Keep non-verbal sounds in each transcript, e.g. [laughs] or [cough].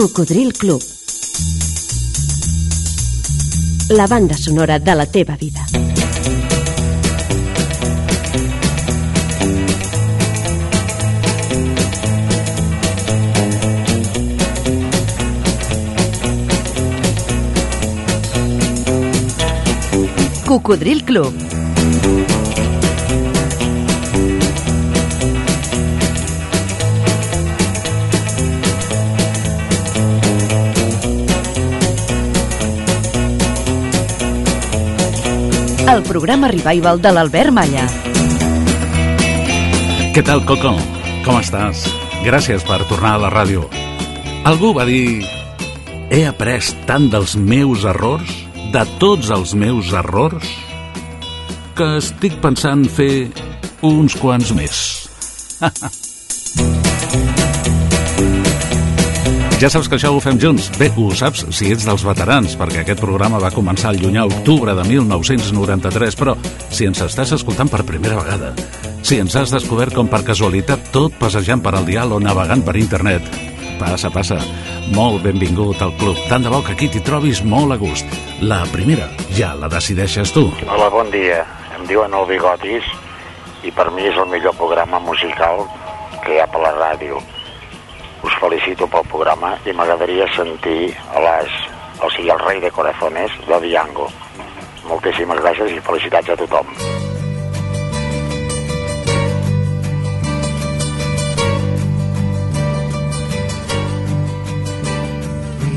Cocodril Club. La banda sonora de la teva vida. Cocodril Club. El programa Revival de l'Albert Malla. Què tal, Coco? Com estàs? Gràcies per tornar a la ràdio. Algú va dir... He après tant dels meus errors, de tots els meus errors, que estic pensant fer uns quants més. [laughs] Ja saps que això ho fem junts. Bé, ho saps si ets dels veterans, perquè aquest programa va començar el llunyà octubre de 1993, però si ens estàs escoltant per primera vegada, si ens has descobert com per casualitat tot passejant per al dial o navegant per internet, passa, passa, molt benvingut al club. Tant de bo que aquí t'hi trobis molt a gust. La primera ja la decideixes tu. Hola, bon dia. Em diuen el Bigotis i per mi és el millor programa musical que hi ha per la ràdio. Felicito pel programa i m'agradaria sentir les, o sigui, el rei de corazones de Diango. Moltíssimes gràcies i felicitats a tothom.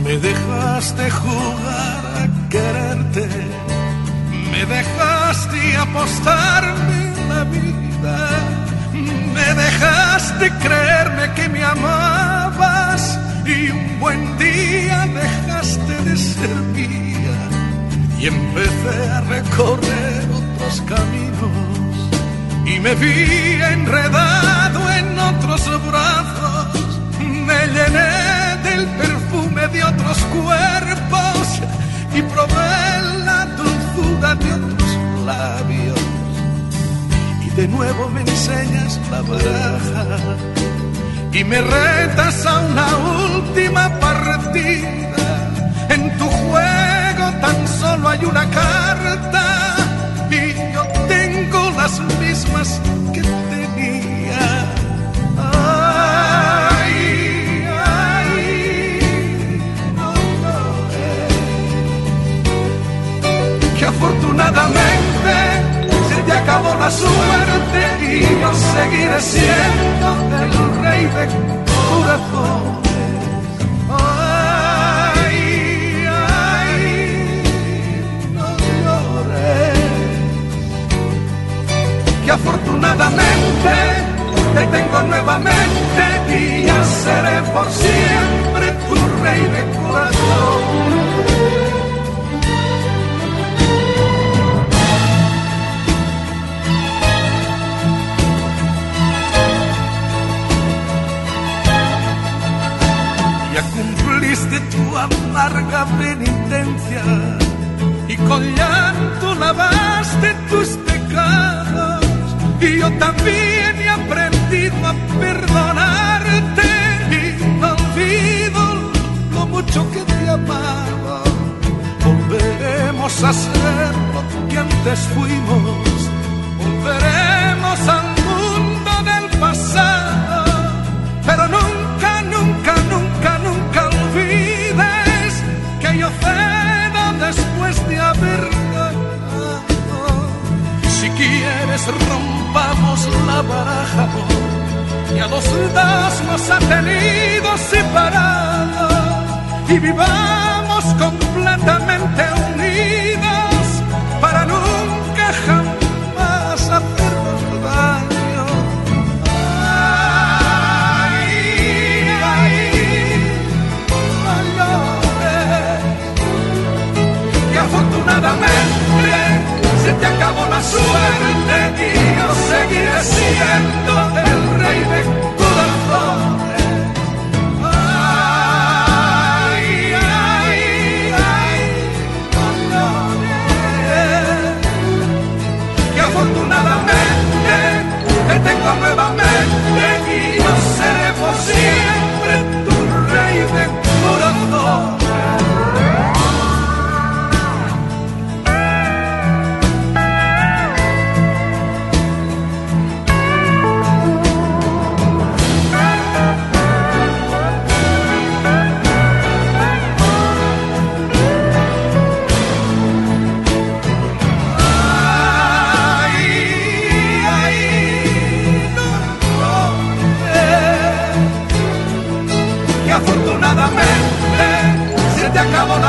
Me dejaste jugar a quererte, me dejaste apostarme la vida, me dejaste creerme que me amabas buen día dejaste de ser mía y empecé a recorrer otros caminos y me vi enredado en otros brazos, me llené del perfume de otros cuerpos y probé la dulzura de otros labios. Y de nuevo me enseñas la baraja y me retas a una última partida. En tu juego tan solo hay una carta y yo tengo las mismas que tenía. Ay, ay, no llores. Que afortunadamente te acabó la suerte y yo seguiré siendo el rey de llores que afortunadamente te tengo nuevamente y ya seré por siempre tu rey de corazón. Tu amarga penitencia y con llanto lavaste tus pecados. Y yo también he aprendido a perdonarte y no olvido lo mucho que te amaba. Volveremos a ser lo que antes fuimos a los dos nos ha tenido separados y vivamos completamente unidos para nunca jamás hacernos daño. Ay, ay, no llores, que afortunadamente se te acabó la suerte y yo seguiré siendo el rey de nueva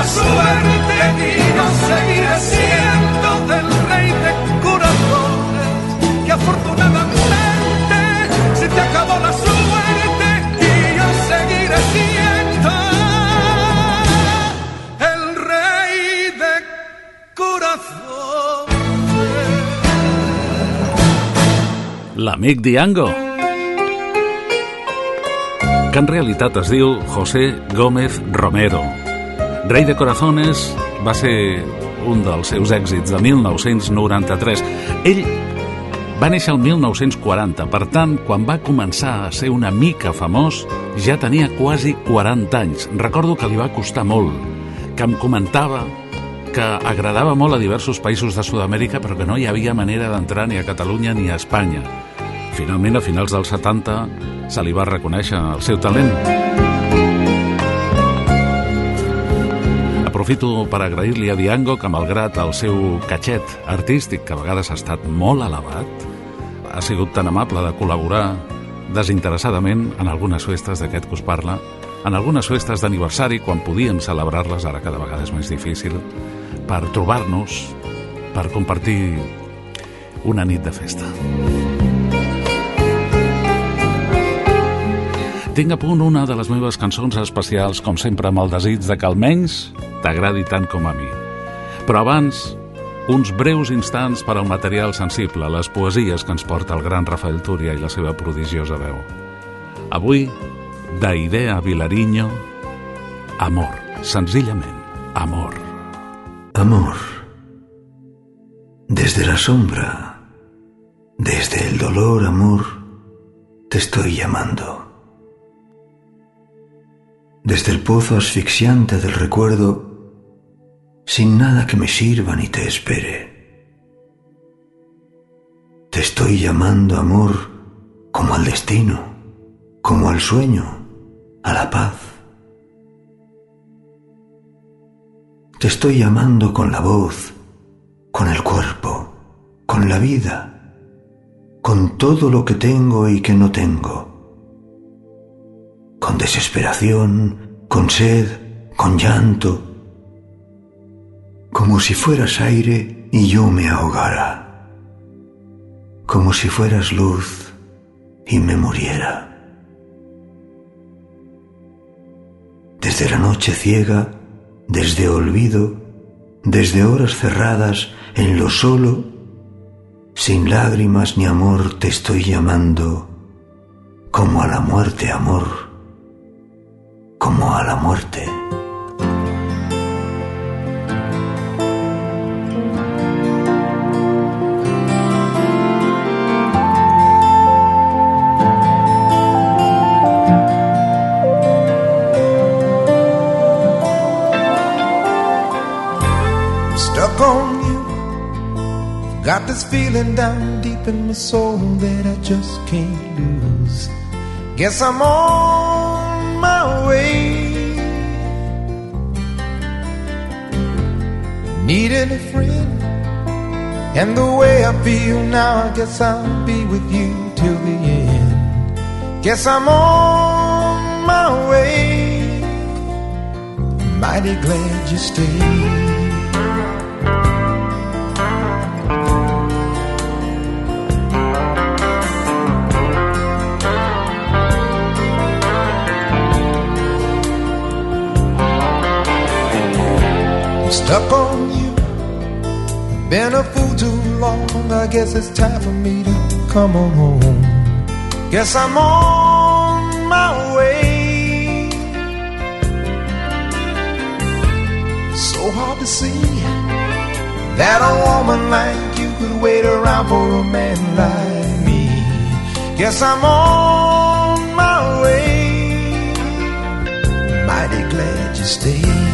suerte y yo seguiré siendo del rey de corazones que afortunadamente se te acabó la suerte y yo seguiré siendo el rey de corazones. L'amic Diango. Que en realitat es diu José Gómez Romero. Rei de Corazones va ser un dels seus èxits de 1993. Ell va néixer el 1940, per tant, quan va començar a ser una mica famós, ja tenia quasi 40 anys. Recordo que li va costar molt, que em comentava que agradava molt a diversos països de Sud-amèrica, però que no hi havia manera d'entrar ni a Catalunya ni a Espanya. Finalment, a finals dels 70, se li va reconèixer el seu talent. Aprofito per agrair-li a Diango que, malgrat el seu catxet artístic, que a vegades ha estat molt elevat, ha sigut tan amable de col·laborar desinteressadament en algunes festes d'aquest que us parla, en algunes festes d'aniversari, quan podíem celebrar-les, ara cada vegada és més difícil, per trobar-nos, per compartir una nit de festa. Tinc a punt una de les meves cançons especials, com sempre, amb el desig de que almenys t'agradi tant com a mi. Però abans, uns breus instants per al material sensible, les poesies que ens porta el gran Rafael Túria i la seva prodigiosa veu. Avui, d'Idea Vilariño, amor, senzillament, amor. Amor, desde la sombra, desde el dolor, amor, te estoy llamando. Desde el pozo asfixiante del recuerdo, sin nada que me sirva ni te espere. Te estoy llamando, amor, como al destino, como al sueño, a la paz. Te estoy llamando con la voz, con el cuerpo, con la vida, con todo lo que tengo y que no tengo, con desesperación, con sed, con llanto, como si fueras aire y yo me ahogara, como si fueras luz y me muriera. Desde la noche ciega, desde olvido, desde horas cerradas en lo solo, sin lágrimas ni amor te estoy llamando, como a la muerte amor, como a la muerte. Stuck on you. Got this feeling down deep in my soul that I just can't lose. Guess I'm on way. Needing a friend. And the way I feel now, I guess I'll be with you till the end. Guess I'm on my way. Mighty glad you stayed. Guess it's time for me to come on home. Guess I'm on my way. So hard to see that a woman like you could wait around for a man like me. Guess I'm on my way. Mighty glad you stayed.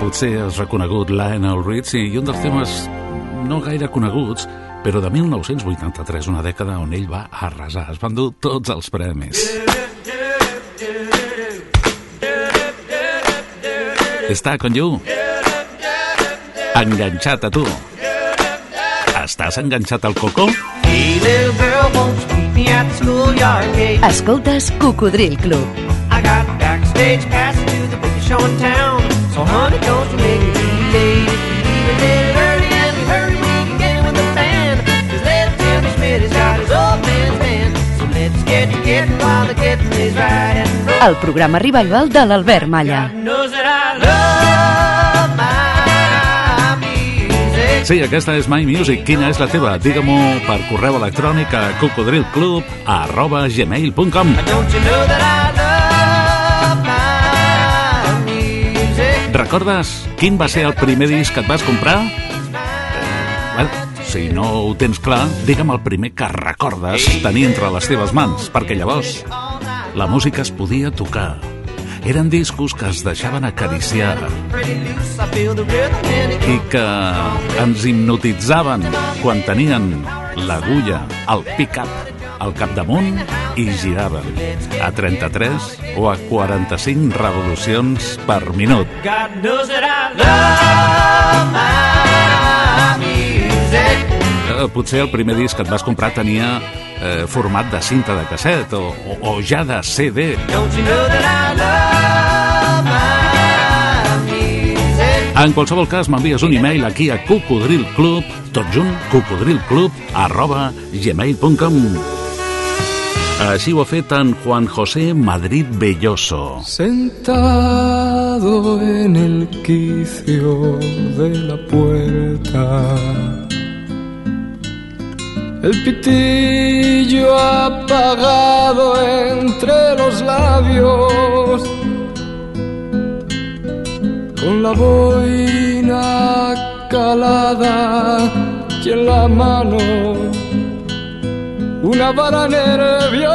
Potser has reconegut Lionel Richie i un dels temes no gaire coneguts, però de 1983, una dècada on ell va arrasar. Es van dur tots els premis. Està con you. Enganxat a tu. Estàs enganxat al gate? Escoltes Cocodril Club. I got backstage passes to the biggest show in town. So, honey, don't you make me be late. If you leave a little early and we hurry, we can get in with the band. Cause little Timmy Schmidt has got his old man's band. So let's get to getting while the getting is right and. El programa revival de l'Albert Malla. Knows that I love my music. Sí, aquesta és My Music. Quina és la teva? Digue-m'ho per correu electrònic a cocodrilclub arroba gmail.com Don't you know that I Recordes quin va ser el primer disc que et vas comprar? Bueno, si no ho tens clar, digue'm el primer que recordes tenir entre les teves mans, perquè llavors la música es podia tocar. Eren discos que es deixaven acariciar i que ens hipnotitzaven quan tenien l'agulla, el pick-up, al capdamunt i giraven a 33 o a 45 revolucions per minut. God knows that I love my music. Eh, Potser el primer disc que et vas comprar tenia eh, format de cinta de casset o, o, o ja de CD. You know? En qualsevol cas, m'envies un e-mail aquí a cocodrilclub, tot junt, cocodrilclub, arroba gmail.com. Fet en Juan José Madrid Belloso. Sentado en el quicio de la puerta, el pitillo apagado entre los labios, con la boina calada y en la mano una vara nerviosa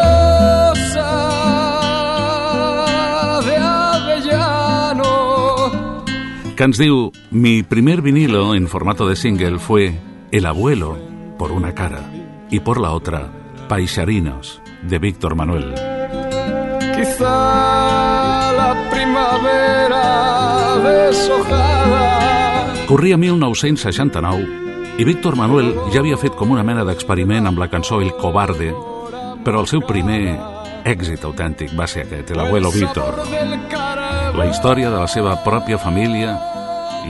de avellano. ens diu Mi primer vinilo en formato de single fue El abuelo por una cara y por la otra Paisarinos de Víctor Manuel. Quizá la primavera deshojada Corria 1969 i Víctor Manuel ja havia fet com una mena d'experiment amb la cançó El Cobarde, però el seu primer èxit autèntic va ser aquest, El abuelo Víctor. La història de la seva pròpia família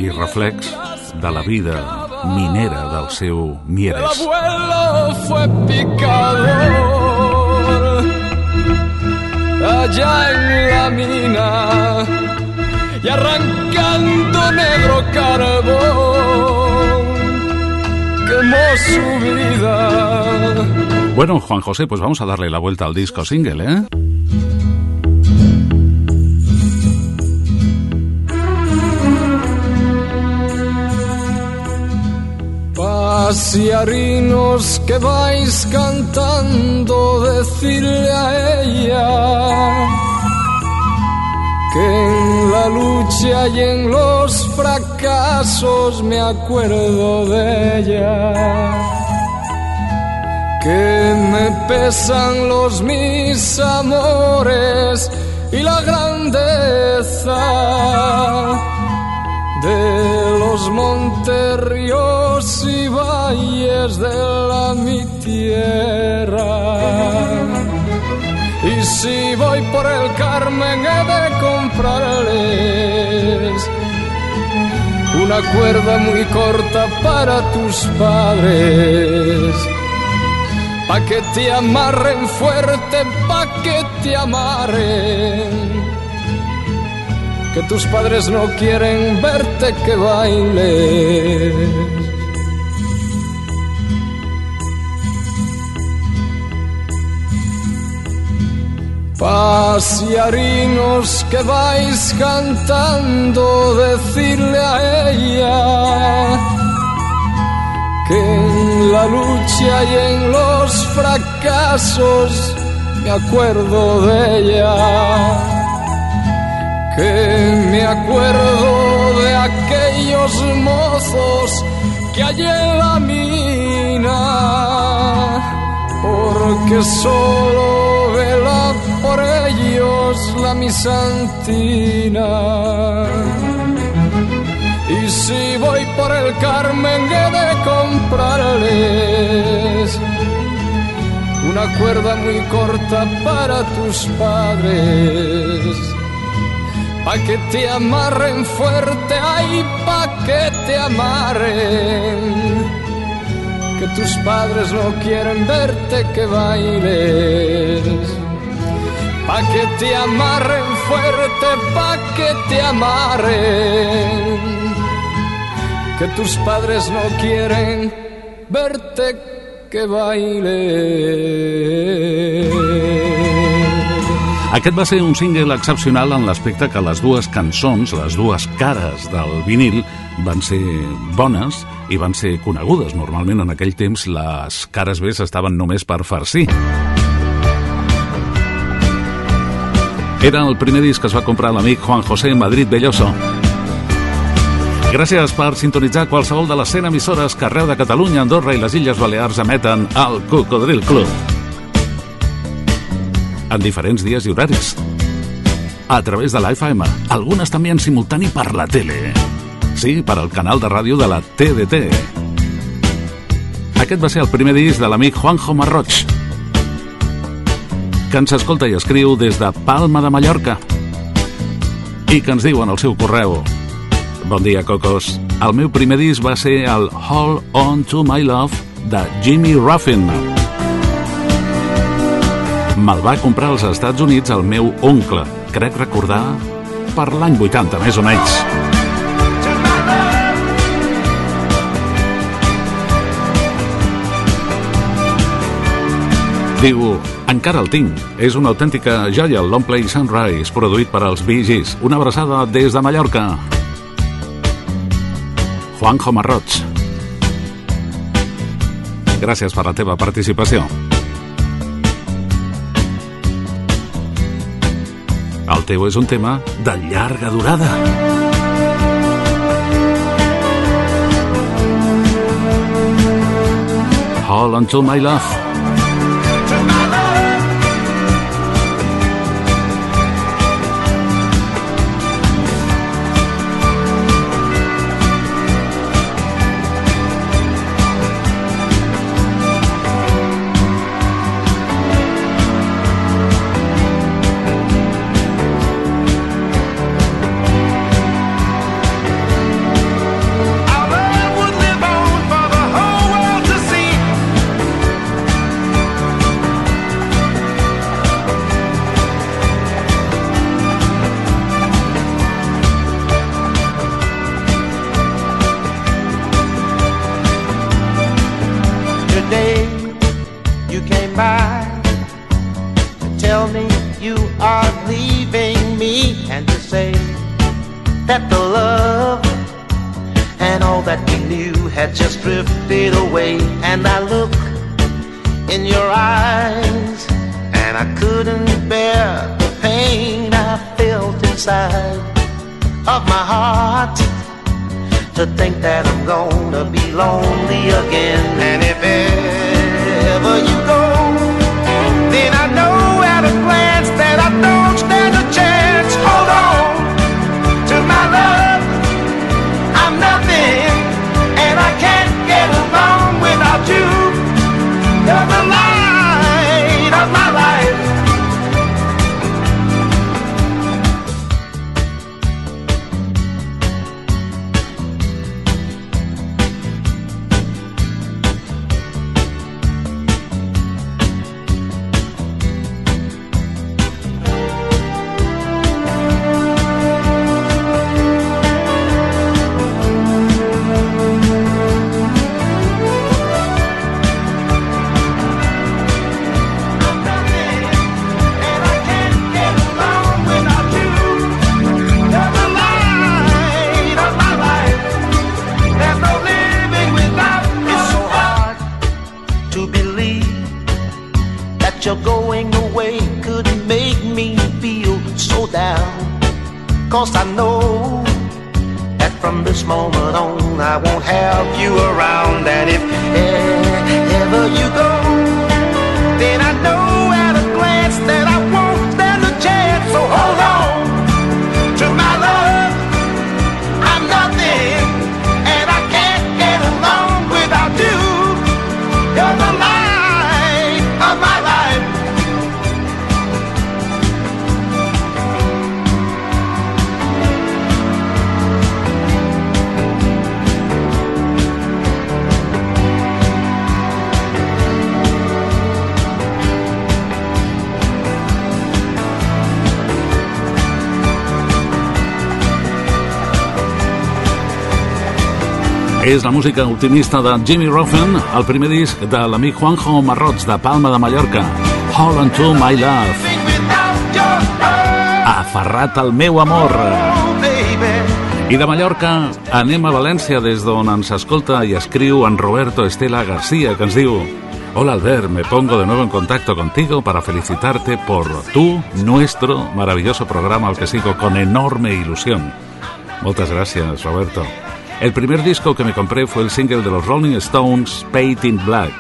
i reflex de la vida minera del seu El Mieres. abuelo fue picador allá en la mina y arrancando negro carbón quemó su vida. Bueno, Juan José, pues vamos a darle la vuelta al disco single, ¿eh? Pasiarinos que vais cantando, decirle a ella que en la lucha y en los fracasos me acuerdo de ella. Que me pesan los mis amores y la grandeza de los montes, ríos y valles de la mi tierra. Y si voy por el Carmen he de comprarles una cuerda muy corta para tus padres. Pa' que te amarren fuerte, pa' que te amarren. Que tus padres no quieren verte que baile Pasiarinos que vais cantando, decirle a ella que en la lucha y en los fracasos me acuerdo de ella, que me acuerdo de aquellos mozos que hay en la mina, porque solo por ellos la misantina. Y si voy por el Carmen he de comprarles una cuerda muy corta para tus padres. Pa' que te amarren fuerte, ay, pa' que te amarren. Que tus padres no quieren verte que bailes. Pa' que te amarren fuerte, pa' que te amarren que tus padres no quieren verte que baile. Aquest va ser un single excepcional en l'aspecte que les dues cançons, les dues cares del vinil, van ser bones i van ser conegudes. Normalment en aquell temps les cares B estaven només per farcir. Era el primer disc que es va comprar l'amic Juan José Madrid Belloso. Gràcies per sintonitzar qualsevol de les 100 emissores que arreu de Catalunya, Andorra i les Illes Balears emeten al Cocodril Club. En diferents dies i horaris. A través de l'AFM, algunes també en simultani per la tele. Sí, per al canal de ràdio de la TDT. Aquest va ser el primer disc de l'amic Juanjo Marroig, que ens escolta i escriu des de Palma de Mallorca i que ens diu en el seu correu Bon dia, Cocos. El meu primer disc va ser el Hold On To My Love de Jimmy Ruffin. Me'l va comprar als Estats Units el meu oncle, crec recordar, per l'any 80, més o menys. Diu, encara el tinc. És una autèntica joia, el Long Play Sunrise, produït per als Bee Gees. Una abraçada des de Mallorca. Juanjo Marroig. Gràcies per la teva participació. El teu és un tema de llarga durada. Hold on to my love. Away. And I la música optimista de Jimmy Ruffin, el primer disc de l'amic Juanjo Marrots de Palma de Mallorca. Hold to my love. Aferrat al meu amor. I de Mallorca anem a València, des d'on ens escolta i escriu en Roberto Estela García, que ens diu Hola Albert, me pongo de nuevo en contacto contigo para felicitarte por tu, nuestro maravilloso programa al que sigo con enorme ilusión. Muchas gracias, Roberto. El primer disco que me compré fue el single de los Rolling Stones, Paint in Black.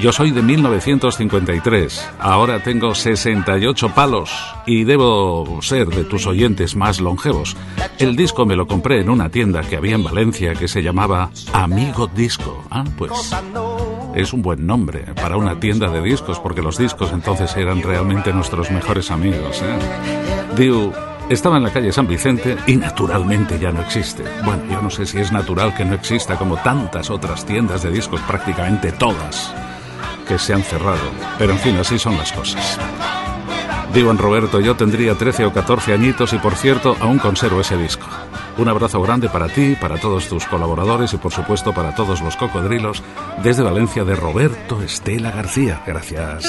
Yo soy de 1953, ahora tengo 68 palos y debo ser de tus oyentes más longevos. El disco me lo compré en una tienda que había en Valencia que se llamaba Amigo Disco. Ah, pues es un buen nombre para una tienda de discos porque los discos entonces eran realmente nuestros mejores amigos. ¿eh? Estaba en la calle San Vicente y naturalmente ya no existe. Bueno, yo no sé si es natural que no exista como tantas otras tiendas de discos, prácticamente todas que se han cerrado. Pero en fin, así son las cosas. Digo en Roberto, yo tendría 13 o 14 añitos y por cierto, aún conservo ese disco. Un abrazo grande para ti, para todos tus colaboradores y por supuesto para todos los cocodrilos desde Valencia de Roberto Estela García. Gracias.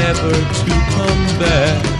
Never to come back.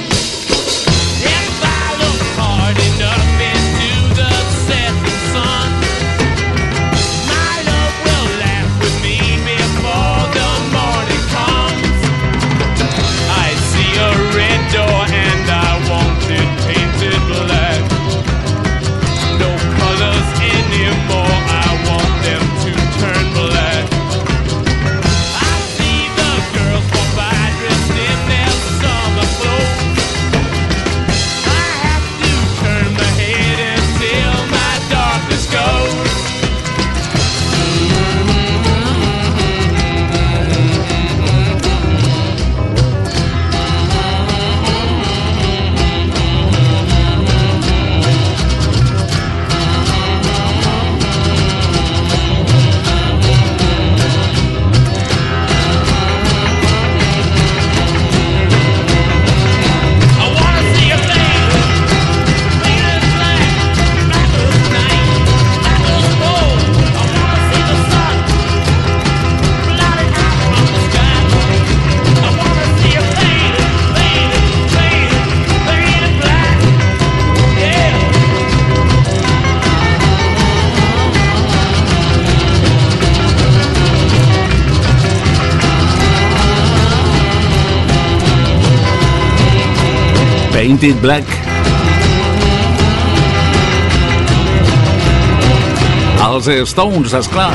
Painted Black. Els Stones, esclar.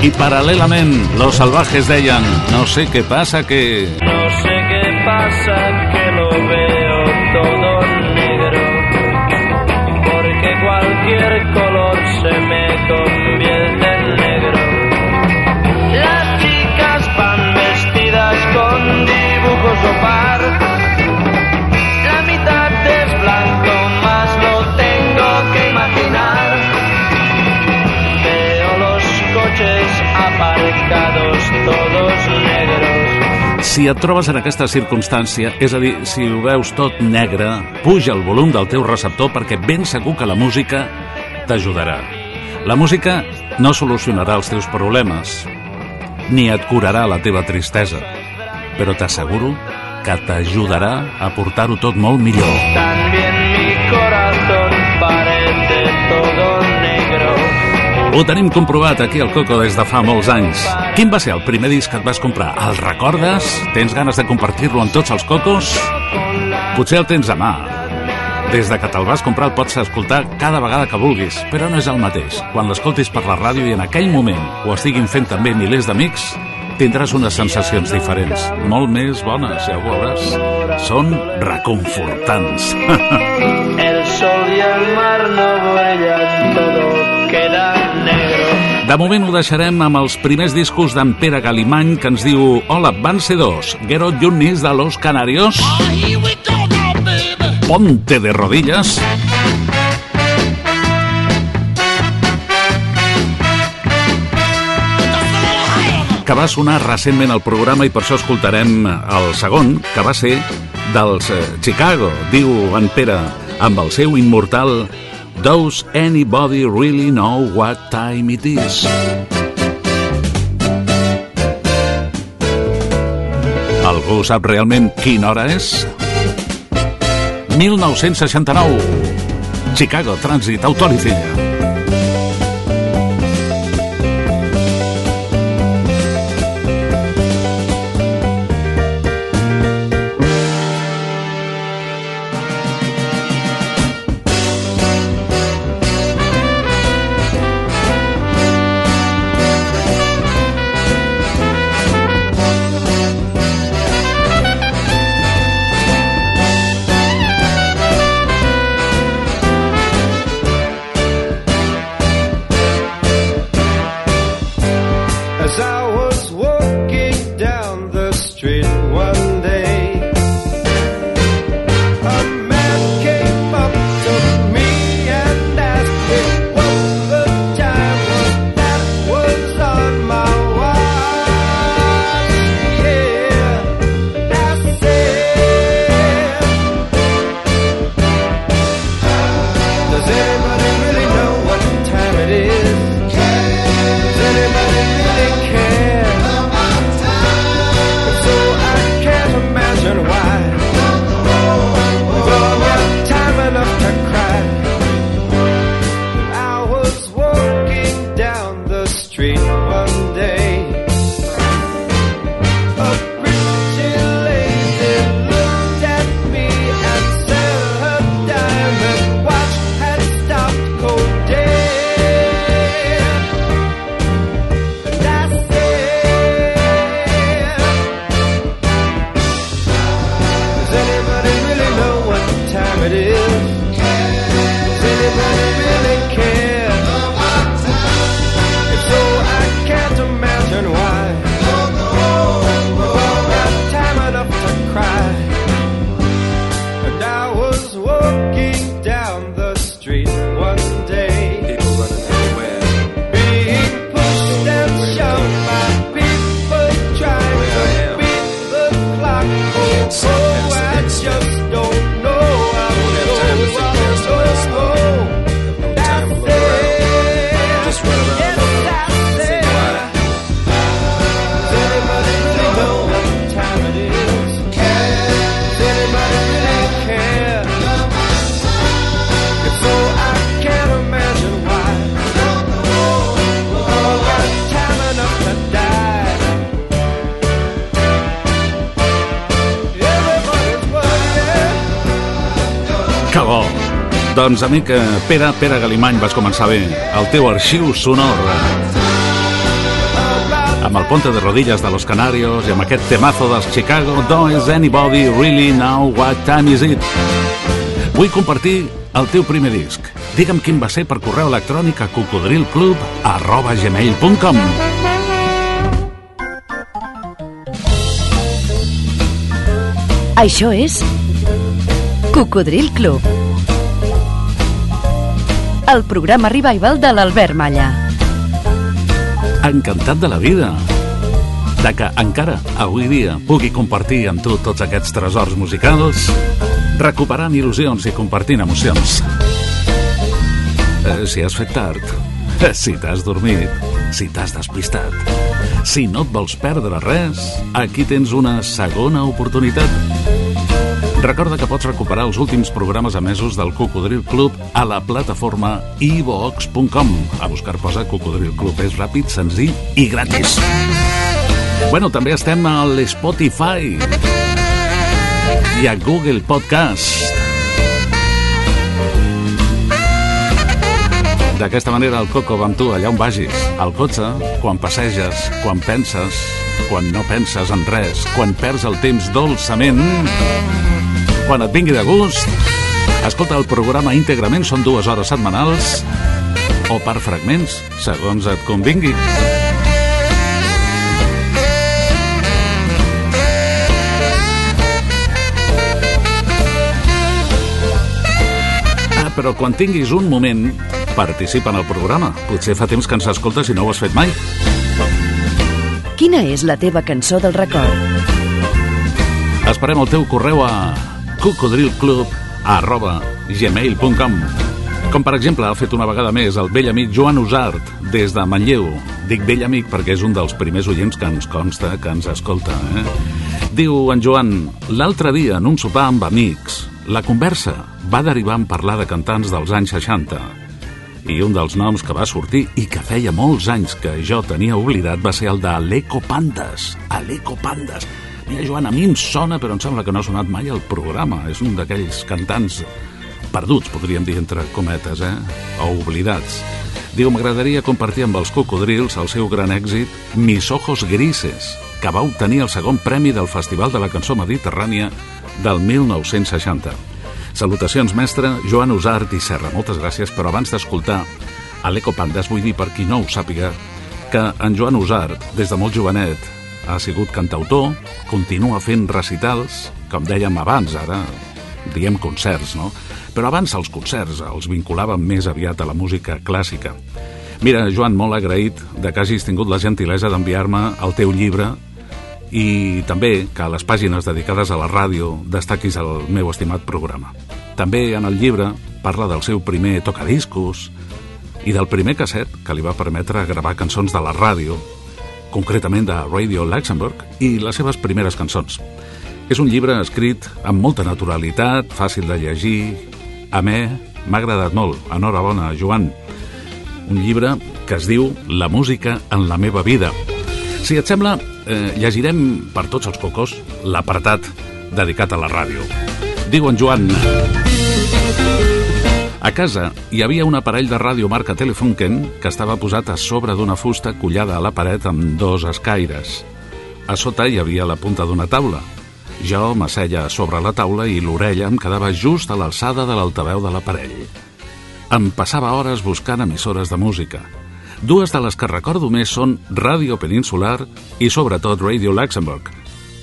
I paral·lelament, los salvajes deien no sé què passa que... No sé qué pasa que Si et trobes en aquesta circumstància, és a dir, si ho veus tot negre, puja el volum del teu receptor perquè ben segur que la música t'ajudarà. La música no solucionarà els teus problemes, ni et curarà la teva tristesa, però t'asseguro que t'ajudarà a portar-ho tot molt millor. También Ho tenim comprovat aquí al Coco des de fa molts anys. Quin va ser el primer disc que et vas comprar? El recordes? Tens ganes de compartir-lo amb tots els cocos? Potser el tens a mà. Des de que te'l vas comprar el pots escoltar cada vegada que vulguis, però no és el mateix. Quan l'escoltis per la ràdio i en aquell moment ho estiguin fent també milers d'amics, tindràs unes sensacions diferents, molt més bones, ja ho veuràs. Són reconfortants. [laughs] El sol y el mar no negro. De moment ho deixarem amb els primers discos d'en Pere Galimany que ens diu Hola, van ser dos. Your knees de los Canarios. Ponte de rodillas. que va sonar recentment al programa i per això escoltarem el segon, que va ser dels eh, Chicago, diu en Pere, amb el seu immortal Does anybody really know what time it is? Algú sap realment quina hora és? 1969. Chicago Transit Authority. Doncs, amic eh, Pere, Pere Galimany, vas començar bé el teu arxiu sonor amb el Ponte de Rodillas de los Canarios i amb aquest temazo dels Chicago Does anybody really know what time is it? Vull compartir el teu primer disc. Digue'm quin va ser per correu electrònic a cocodrilclub arroba gmail.com Això és Cocodril Club. El programa revival de l'Albert Malla. encantat de la vida. De que encara avui dia pugui compartir amb tu tots aquests tresors musicals recuperant il·lusions i compartint emocions. Eh, si has fet tard. Si t'has dormit. Si t'has despistat. Si no et vols perdre res aquí tens una segona oportunitat Recorda que pots recuperar els últims programes emesos del Cocodril Club a la plataforma ivox.com. A buscar posa Cocodril Club. És ràpid, senzill i gratis. Bueno, també estem a l'Spotify i a Google Podcast. D'aquesta manera el Coco va amb tu allà on vagis, al cotxe, quan passeges, quan penses, quan no penses en res, quan perds el temps dolçament quan et vingui de gust. Escolta el programa íntegrament, són dues hores setmanals, o per fragments, segons et convingui. Ah, però quan tinguis un moment, participa en el programa. Potser fa temps que ens escoltes i no ho has fet mai. Quina és la teva cançó del record? Esperem el teu correu a cocodrilclub arroba gmail.com Com per exemple ha fet una vegada més el vell amic Joan Usart des de Manlleu. Dic vell amic perquè és un dels primers oients que ens consta que ens escolta. Eh? Diu en Joan, l'altre dia en un sopar amb amics, la conversa va derivar en parlar de cantants dels anys 60 i un dels noms que va sortir i que feia molts anys que jo tenia oblidat va ser el de Aleco Pandas. Aleco Pandas. Mira, Joan, a mi em sona, però em sembla que no ha sonat mai al programa. És un d'aquells cantants perduts, podríem dir, entre cometes, eh? O oblidats. Diu, m'agradaria compartir amb els cocodrils el seu gran èxit Mis ojos grises, que va obtenir el segon premi del Festival de la Cançó Mediterrània del 1960. Salutacions, mestre Joan Usart i Serra. Moltes gràcies, però abans d'escoltar a l'Eco Pandas vull dir, per qui no ho sàpiga, que en Joan Usart, des de molt jovenet, ha sigut cantautor, continua fent recitals, com dèiem abans, ara diem concerts, no? Però abans els concerts els vinculaven més aviat a la música clàssica. Mira, Joan, molt agraït de que hagis tingut la gentilesa d'enviar-me el teu llibre i també que a les pàgines dedicades a la ràdio destaquis el meu estimat programa. També en el llibre parla del seu primer tocadiscos i del primer casset que li va permetre gravar cançons de la ràdio, concretament de Radio Luxembourg, i les seves primeres cançons. És un llibre escrit amb molta naturalitat, fàcil de llegir, amè, m'ha agradat molt. Enhorabona, Joan. Un llibre que es diu La música en la meva vida. Si et sembla, eh, llegirem per tots els cocos l'apartat dedicat a la ràdio. Diu en Joan... A casa hi havia un aparell de ràdio marca Telefunken que estava posat a sobre d'una fusta collada a la paret amb dos escaires. A sota hi havia la punta d'una taula. Jo m'asseia sobre la taula i l'orella em quedava just a l'alçada de l'altaveu de l'aparell. Em passava hores buscant emissores de música. Dues de les que recordo més són Ràdio Peninsular i sobretot Radio Luxembourg.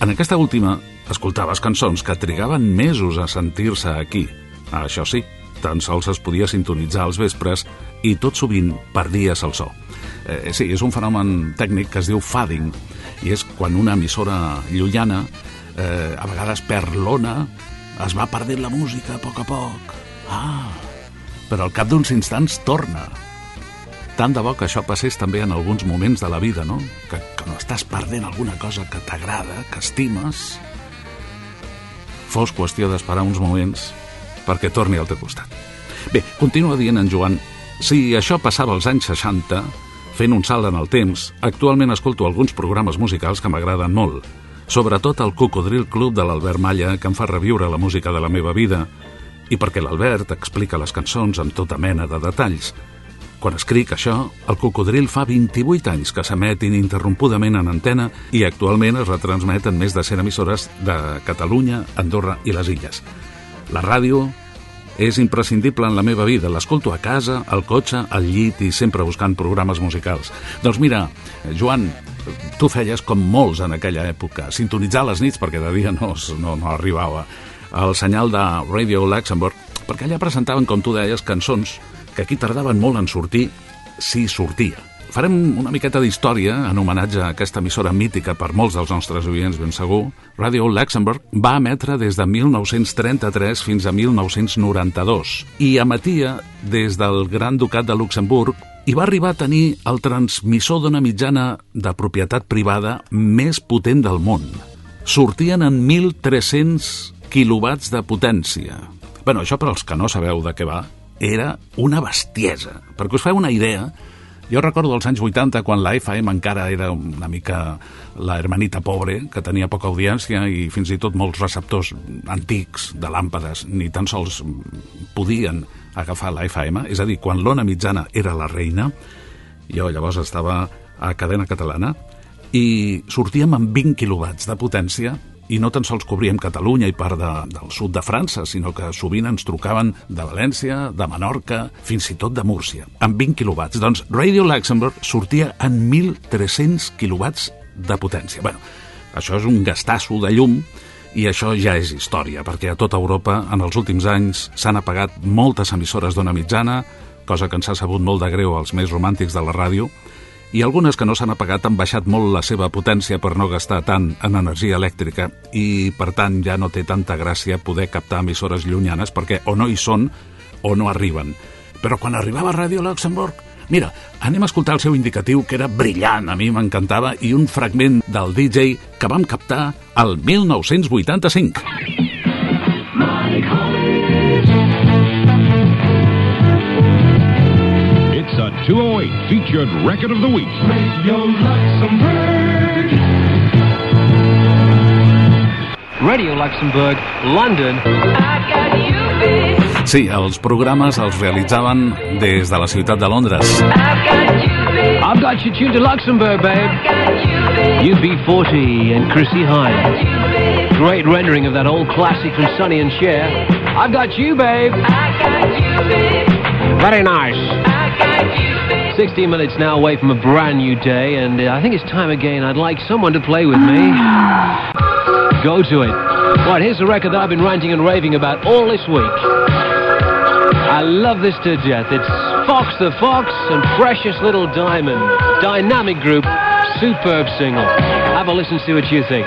En aquesta última escoltaves cançons que trigaven mesos a sentir-se aquí. Això sí, tan sols es podia sintonitzar als vespres i tot sovint perdies el so. Eh, sí, és un fenomen tècnic que es diu fading i és quan una emissora llunyana eh, a vegades perd l'ona, es va perdent la música a poc a poc. Ah, però al cap d'uns instants torna. Tant de bo que això passés també en alguns moments de la vida, no? Que, que no estàs perdent alguna cosa que t'agrada, que estimes, fos qüestió d'esperar uns moments perquè torni al teu costat. Bé, continua dient en Joan, si això passava als anys 60, fent un salt en el temps, actualment escolto alguns programes musicals que m'agraden molt, sobretot el Cocodril Club de l'Albert Malla, que em fa reviure la música de la meva vida, i perquè l'Albert explica les cançons amb tota mena de detalls. Quan escric això, el Cocodril fa 28 anys que s'emet ininterrompudament en antena i actualment es retransmet en més de 100 emissores de Catalunya, Andorra i les Illes. La ràdio és imprescindible en la meva vida. L'escolto a casa, al cotxe, al llit i sempre buscant programes musicals. Doncs mira, Joan, tu feies com molts en aquella època, sintonitzar les nits perquè de dia no, no, no arribava el senyal de Radio Luxembourg, perquè allà presentaven, com tu deies, cançons que aquí tardaven molt en sortir, si sortia. Farem una miqueta d'història en homenatge a aquesta emissora mítica per molts dels nostres oients, ben segur. Radio Luxembourg va emetre des de 1933 fins a 1992 i emetia des del Gran Ducat de Luxemburg i va arribar a tenir el transmissor d'una mitjana de propietat privada més potent del món. Sortien en 1.300 quilowatts de potència. Bueno, això per als que no sabeu de què va, era una bestiesa. Perquè us feu una idea, jo recordo els anys 80, quan la FM encara era una mica la hermanita pobre, que tenia poca audiència i fins i tot molts receptors antics de làmpades ni tan sols podien agafar la FM, és a dir, quan l'ona mitjana era la reina, jo llavors estava a cadena catalana i sortíem amb 20 quilowatts de potència i no tan sols cobríem Catalunya i part de, del sud de França, sinó que sovint ens trucaven de València, de Menorca, fins i tot de Múrcia, amb 20 quilowatts. Doncs Radio Luxembourg sortia en 1.300 quilowatts de potència. Bueno, això és un gastasso de llum i això ja és història, perquè a tota Europa en els últims anys s'han apagat moltes emissores d'ona mitjana, cosa que ens ha sabut molt de greu als més romàntics de la ràdio, i algunes que no s'han apagat han baixat molt la seva potència per no gastar tant en energia elèctrica i, per tant, ja no té tanta gràcia poder captar emissores llunyanes perquè o no hi són o no arriben. Però quan arribava Ràdio Luxemburg, mira, anem a escoltar el seu indicatiu, que era brillant, a mi m'encantava, i un fragment del DJ que vam captar al 1985. It's a 208 featured record of the week. Radio Luxembourg. Radio Luxembourg, London. Sí, els programes els realitzaven des de la ciutat de Londres. I've got you tuned to Luxembourg, babe. UB40 and Chrissy Hine. Great rendering of that old classic from Sonny and Cher. I've got you, babe. Very nice. 16 minutes now away from a brand new day, and uh, I think it's time again. I'd like someone to play with me. [sighs] Go to it. Right, here's a record that I've been ranting and raving about all this week. I love this to death. It's Fox the Fox and Precious Little Diamond. Dynamic group, superb single. Have a listen, see what you think.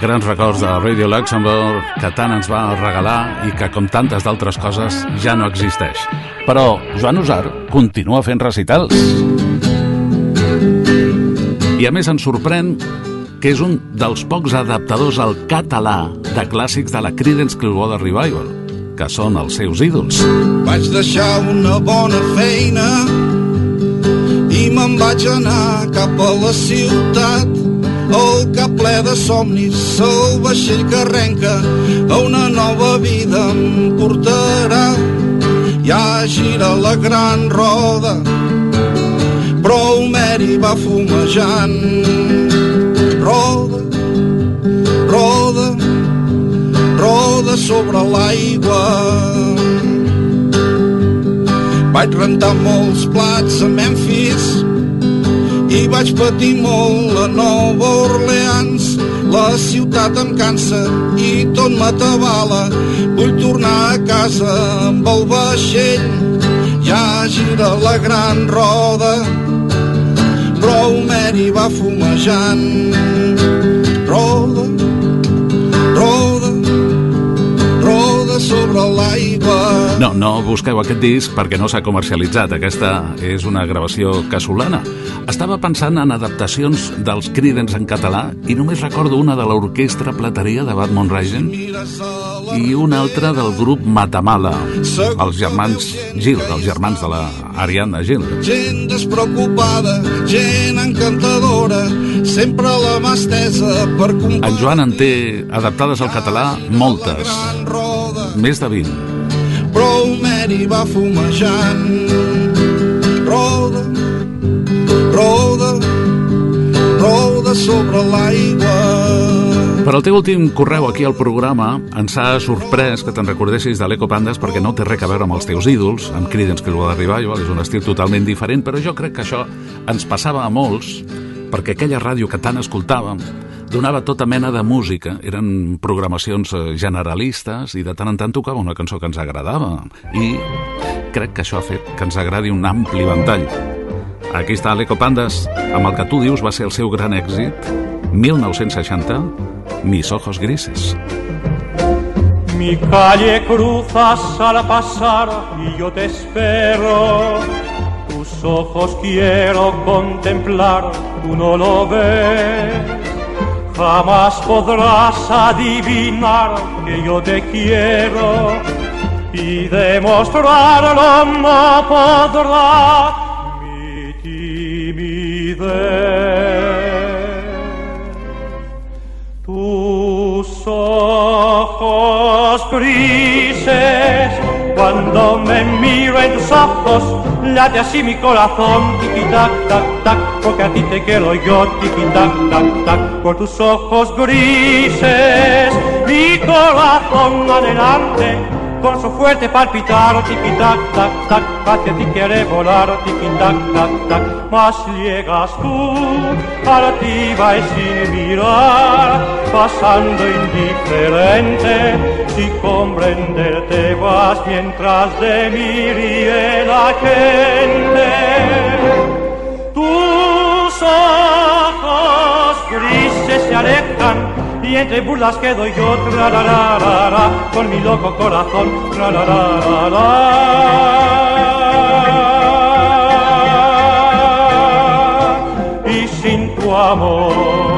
Grans records de Radio Luxembourg que tant ens va regalar i que, com tantes d'altres coses, ja no existeix. Però Joan Usar continua fent recitals. I a més ens sorprèn que és un dels pocs adaptadors al català de clàssics de la Creedence Clearwater Revival, que són els seus ídols. Vaig deixar una bona feina i me'n vaig anar cap a la ciutat el cap ple de somnis, el vaixell que arrenca a una nova vida em portarà. Ja gira la gran roda, però Homeri va fumejant. Roda, roda, roda sobre l'aigua. Vaig rentar molts plats a Memphis i vaig patir molt a Nova Orleans. La ciutat em cansa i tot m'atabala. Vull tornar a casa amb el vaixell. Ja gira la gran roda, però Homeri va fumejant. Roda, roda, roda sobre l'aigua. No, no busqueu aquest disc perquè no s'ha comercialitzat. Aquesta és una gravació casolana. Estava pensant en adaptacions dels Creedence en català i només recordo una de l'Orquestra Plateria de Bad Monraigen i una altra del grup Matamala, els germans Gil, els germans de la Ariadna Gil. Gent despreocupada, gent encantadora, sempre la mà estesa per. En Joan en té adaptades al català moltes, més de 20. Meri va fumejant. Roda, roda, roda sobre l'aigua. Per al teu últim correu aquí al programa ens ha sorprès que te'n recordessis de l'Eco Pandas perquè no té res a veure amb els teus ídols, amb Creedence Clearwater Revival, és un estil totalment diferent, però jo crec que això ens passava a molts perquè aquella ràdio que tant escoltàvem donava tota mena de música, eren programacions eh, generalistes i de tant en tant tocava una cançó que ens agradava i crec que això ha fet que ens agradi un ampli ventall. Aquí està l'Eco Pandas, amb el que tu dius va ser el seu gran èxit, 1960, Mis ojos grises. Mi calle cruzas al pasar y yo te espero. Tus ojos quiero contemplar, tú no lo ves. Jamás podrás adivinar que yo te quiero y demostrarlo no podrá mi timidez. Tus ojos grises, cuando me miro en tus ojos, late así mi corazón, tiki tac tac tac, porque a ti te quiero yo, tiki tac tac tac, por tus ojos grises, mi corazón adelante, con su fuerte palpitar, tiki tac tac tac, hacia ti quiere volar, tiki tac tac tac, más llegas tú, altiva y sin mirar, pasando indiferente, y comprenderte vas mientras de mí ríe la gente. Tus ojos grises se alejan y entre burlas quedo yo, tra con mi loco corazón, tra. Y sin tu amor.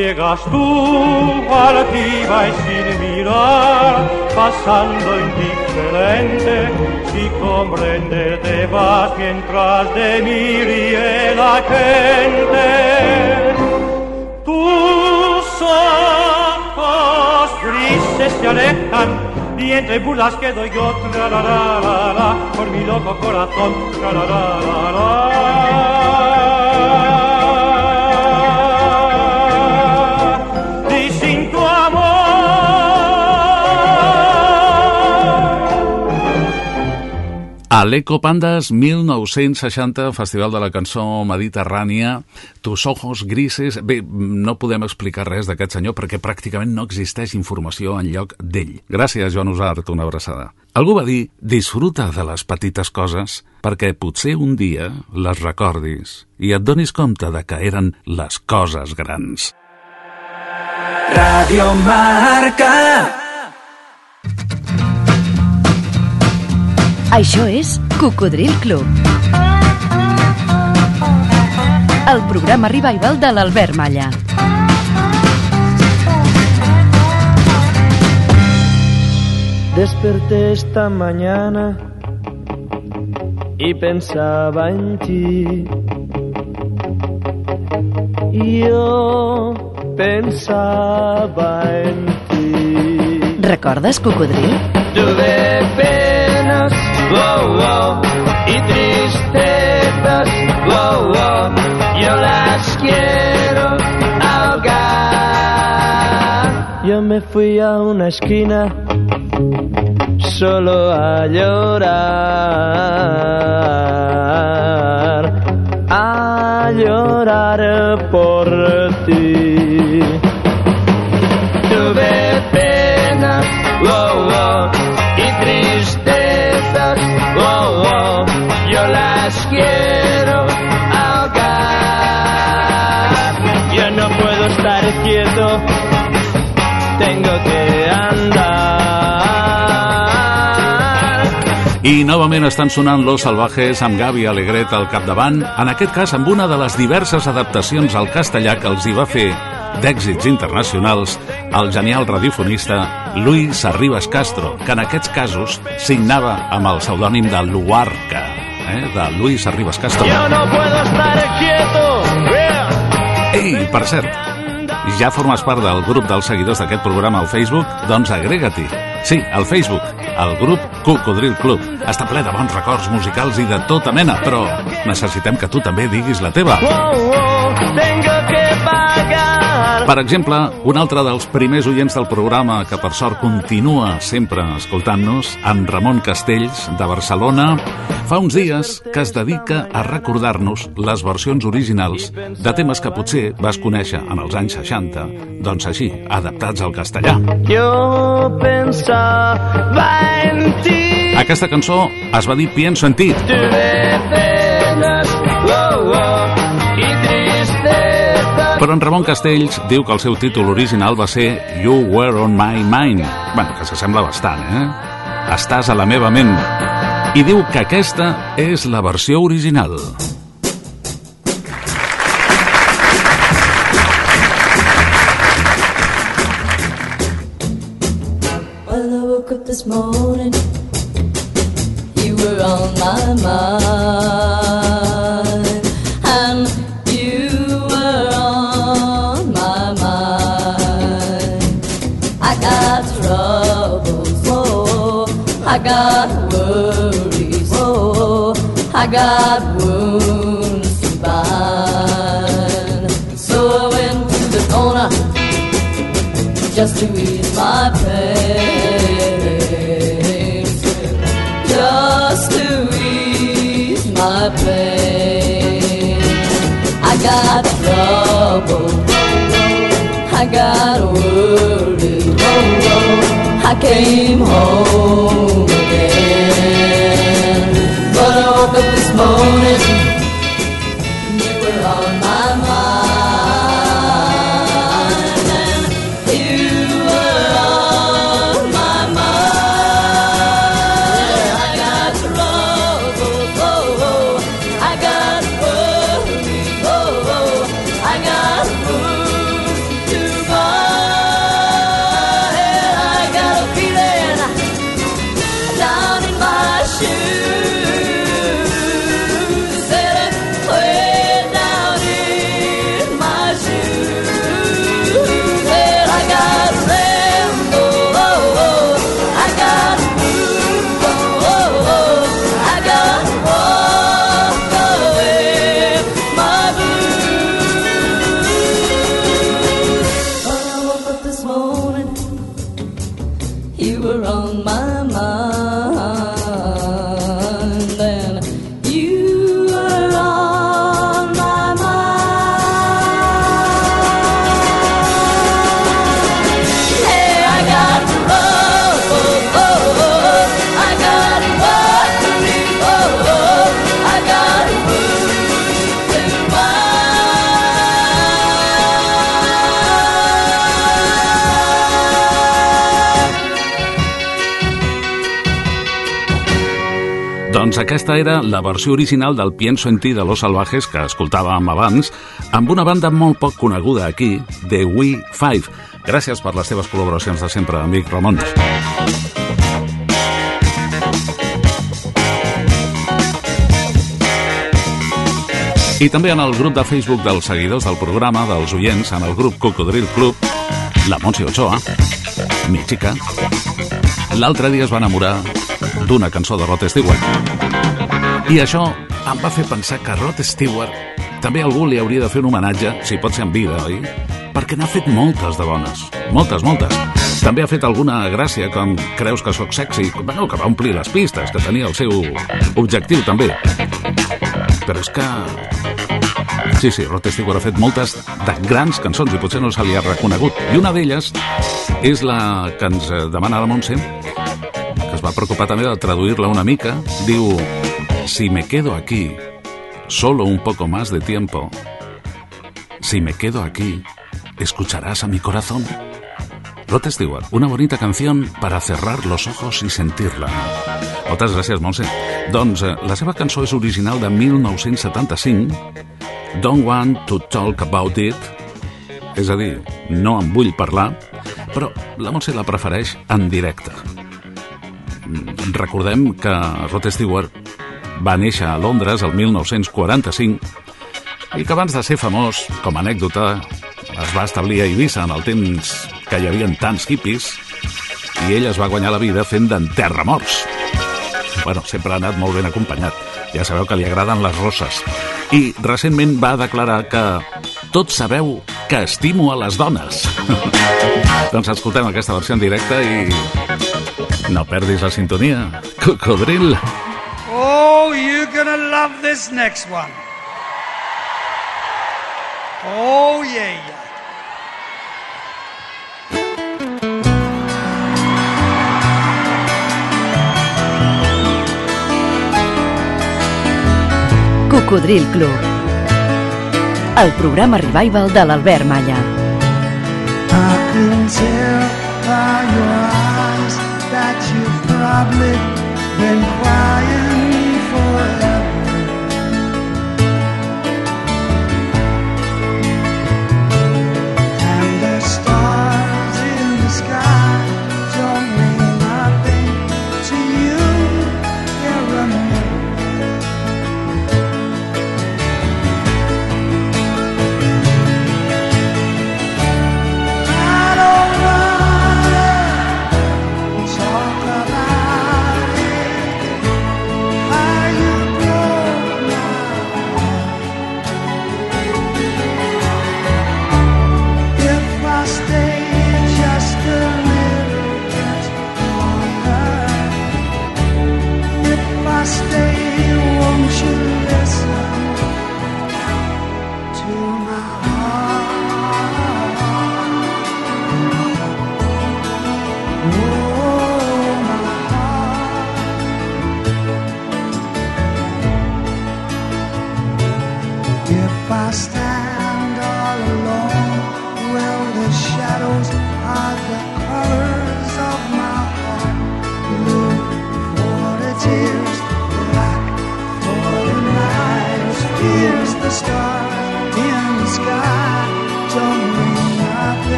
Llegas tú altiva y sin mirar, pasando indiferente, si comprenderte vas mientras de mí ríe la gente. Tus ojos grises se alejan y entre burlas quedo yo, tra la la la, por mi loco corazón, tra la la la la. L'Eco Pandas 1960, Festival de la Cançó Mediterrània, Tus ojos grises... Bé, no podem explicar res d'aquest senyor perquè pràcticament no existeix informació en lloc d'ell. Gràcies, Joan Usart, una abraçada. Algú va dir, disfruta de les petites coses perquè potser un dia les recordis i et donis compte de que eren les coses grans. Radio Marca. Això és Cocodril Club. El programa revival de l'Albert Malla. Desperté esta mañana y pensaba en ti. Y yo pensaba en ti. Recordes Cocodril? Tuve penas, wow, wow, y tristezas, wow, wow. Yo las quiero ahogar. Yo me fui a una esquina solo a llorar, a llorar por ti. Tuve penas, oh, oh, y oh, oh, yo las quiero ahogar. Yo no puedo estar quieto, tengo que andar. I novament estan sonant Los Salvajes amb Gavi Alegret al capdavant, en aquest cas amb una de les diverses adaptacions al castellà que els hi va fer d'èxits internacionals el genial radiofonista Luis Arribas Castro, que en aquests casos signava amb el pseudònim de Luarca, eh, de Luis Arribas Castro. Yo no puedo estar quieto. Yeah. Ei, per cert, ja formes part del grup dels seguidors d'aquest programa al Facebook? Doncs agrega-t'hi. Sí, al Facebook, el grup Cocodril Club. Està ple de bons records musicals i de tota mena, però necessitem que tu també diguis la teva. Oh, oh, tengo que pagar. Per exemple, un altre dels primers oients del programa que per sort continua sempre escoltant-nos, en Ramon Castells, de Barcelona, fa uns dies que es dedica a recordar-nos les versions originals de temes que potser vas conèixer en els anys 60, doncs així, adaptats al castellà. Yo pensaba en ti. Aquesta cançó es va dir Pienso en ti, penas, oh, oh. Però en Ramon Castells diu que el seu títol original va ser You Were On My Mind. bueno, que s'assembla bastant, eh? Estàs a la meva ment. I diu que aquesta és la versió original. This morning, I got worries, oh, I got wounds to bind. So I went to the corner just to ease my pain. Just to ease my pain. I got trouble. I got worry. Oh, oh. I came home again. But I woke up this morning. Doncs aquesta era la versió original del Pienso en ti de Los Salvajes que escoltàvem abans, amb una banda molt poc coneguda aquí, The We Five. Gràcies per les teves col·laboracions de sempre, amic Ramon. I també en el grup de Facebook dels seguidors del programa, dels oients, en el grup Cocodril Club, la Montse Ochoa, mi xica, l'altre dia es va enamorar d'una cançó de Rod Stewart. I això em va fer pensar que Rod Stewart també algú li hauria de fer un homenatge, si pot ser en vida, oi? perquè n'ha fet moltes de bones. Moltes, moltes. També ha fet alguna gràcia com Creus que sóc sexy, bueno, que va omplir les pistes, que tenia el seu objectiu també. Però és que... Sí, sí, Rod Stewart ha fet moltes de grans cançons i potser no se li ha reconegut. I una d'elles és la que ens demana la Montse, que es va preocupar també de traduir-la una mica. Diu, si me quedo aquí, solo un poco más de tiempo, si me quedo aquí, ¿escucharás a mi corazón? Rod Stewart, una bonita canción para cerrar los ojos y sentirla. Moltes gràcies, Montse. Doncs eh, la seva cançó és original de 1975, Don't Want to Talk About It, és a dir, no en vull parlar, però la Montse la prefereix en directe. Mm, Recordem que Rod Stewart va néixer a Londres el 1945 i que abans de ser famós, com a anècdota, es va establir a Eivissa en el temps que hi havia tants hippies i ell es va guanyar la vida fent d'enterramorts. Bueno, sempre ha anat molt ben acompanyat. Ja sabeu que li agraden les roses. I recentment va declarar que tots sabeu que estimo a les dones. [laughs] doncs escoltem aquesta versió en directe i no perdis la sintonia. Cocodril. Oh, you're gonna love this next one. Oh, yeah, yeah. Cocodril Club. El programa revival de l'Albert Malla. I can tell by your eyes that you've probably been crying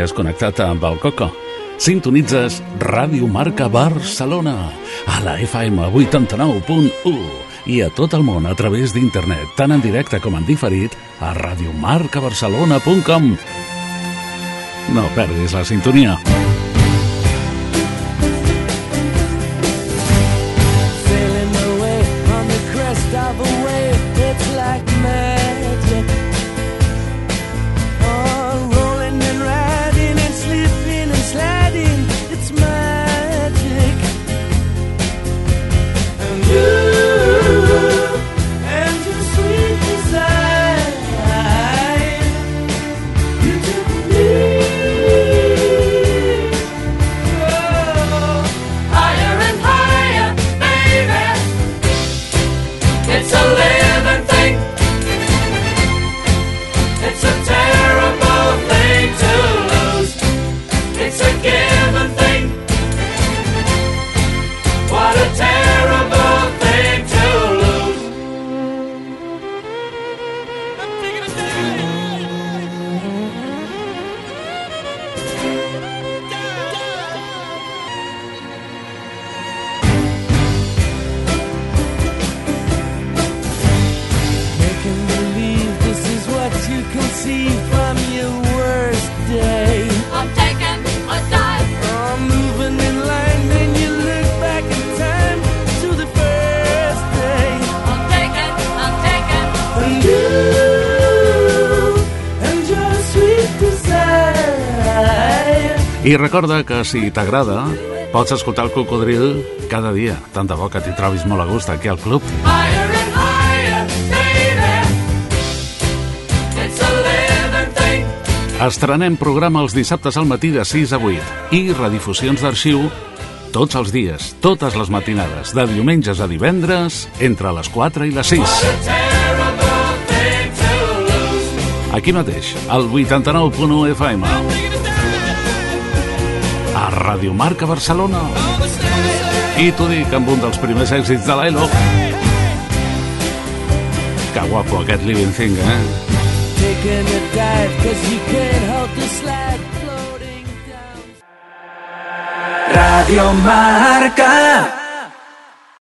Has connectat amb el Coco. Sintonitzes Ràdio Marca Barcelona a la FM 89.1 i a tot el món a través d'internet, tant en directe com en diferit, a radiomarcabarcelona.com. No perdis la sintonia. Recorda que si t'agrada, pots escoltar el Cocodril cada dia. Tant de bo que t'hi trobis molt a gust aquí al club. Higher and higher, baby. It's a living thing. Estrenem programa els dissabtes al matí de 6 a 8 i redifusions d'arxiu tots els dies, totes les matinades, de diumenges a divendres, entre les 4 i les 6. Terrible thing to lose. Aquí mateix, al 89.1 FM. Radio Marca Barcelona. I t'ho dic amb un dels primers èxits de l'Elo. Que guapo aquest Living Thing, eh? Taking a dive, cause you can't the slide floating down. Radio Marca.